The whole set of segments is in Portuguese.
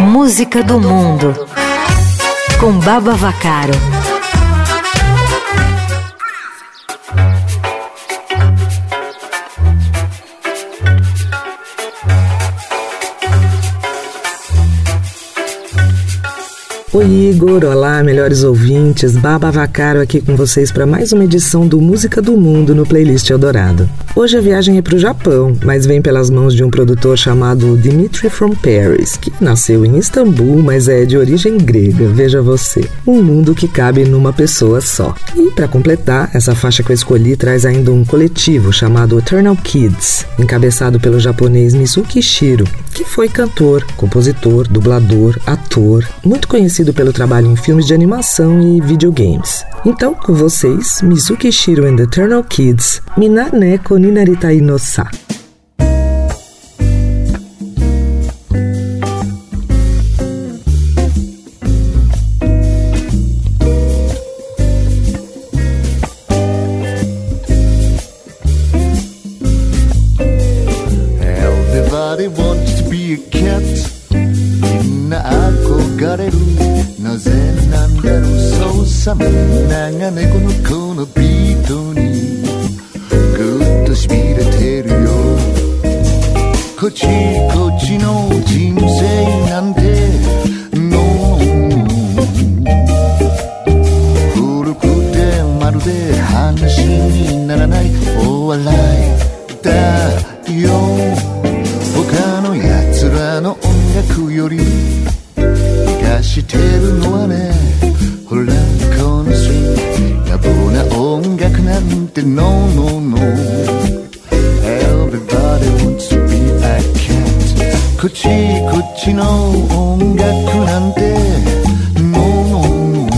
Música do Mundo com Baba Vacaro. Oi Igor, olá melhores ouvintes, Baba Vacaro aqui com vocês para mais uma edição do Música do Mundo no Playlist Eldorado. Hoje a viagem é para o Japão, mas vem pelas mãos de um produtor chamado Dimitri from Paris, que nasceu em Istambul, mas é de origem grega, veja você. Um mundo que cabe numa pessoa só. E para completar, essa faixa que eu escolhi traz ainda um coletivo chamado Eternal Kids, encabeçado pelo japonês Mizuki Shiro, que foi cantor, compositor, dublador, ator, muito conhecido pelo trabalho em filmes de animação e videogames. Então, com vocês, Mizuki Shiro and the Eternal Kids, Minane Koninaritai no Sa. Everybody wants to be a cat なんだろうそうさみんなが猫のこのビートにぐっとしびれてるよこっちこっちの人生なんての古くてまるで話にならないお笑いだよ他の奴らの音楽より cat こっちの音楽なんてもう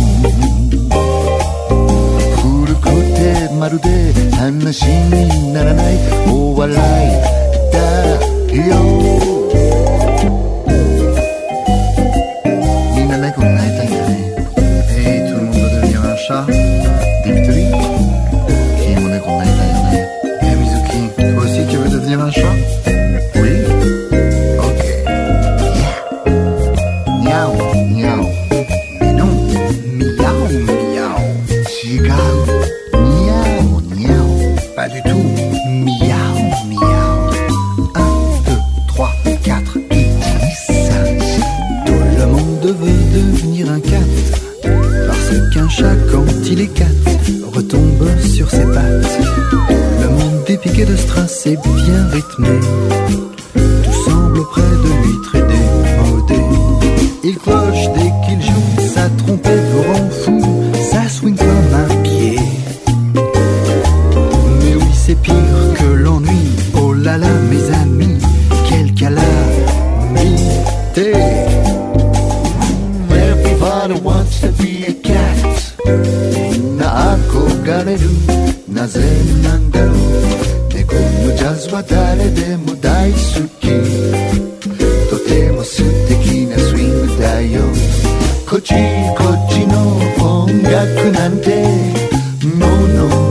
古くてまるで話にならないお笑いだよ。Du tout. Miaou, miaou. 1, 2, 3, 4 qui dit ça Tout le monde veut devenir un cat. Parce qu'un chat quand il est cat Retombe sur ses pattes. Le monde est piqué de strass et bien rythmé. Tout semble près de lui très c'est pire que l'ennui. Oh là là, mes amis, quel calamité. Everybody wants to be a cat. みんな憧れる。なぜなんだろう。猫のジャズは誰でも大好き。とても素敵なスイングだよ。こっちこっちの音楽なんて。No, no,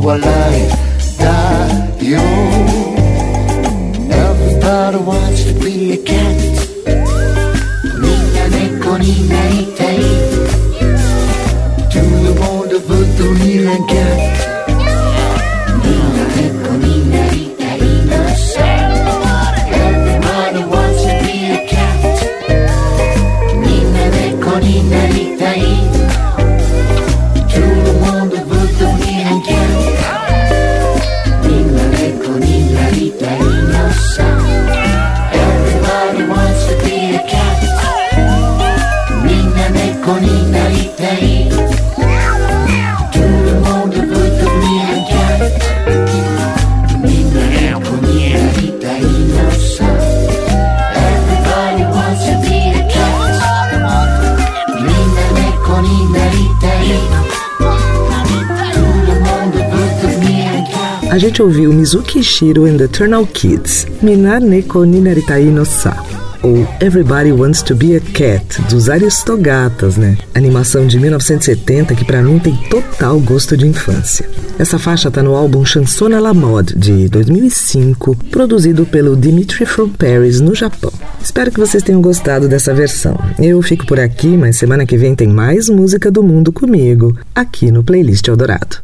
who alive. A gente ouviu Mizuki Shiro and the Eternal Kids, Minar Neko Ninaritai no Sa. Ou Everybody Wants to Be a Cat, dos Aristogatas, né? Animação de 1970 que para mim tem total gosto de infância. Essa faixa tá no álbum Chanson à la Mode de 2005, produzido pelo Dimitri from Paris no Japão. Espero que vocês tenham gostado dessa versão. Eu fico por aqui, mas semana que vem tem mais música do mundo comigo, aqui no Playlist Eldorado.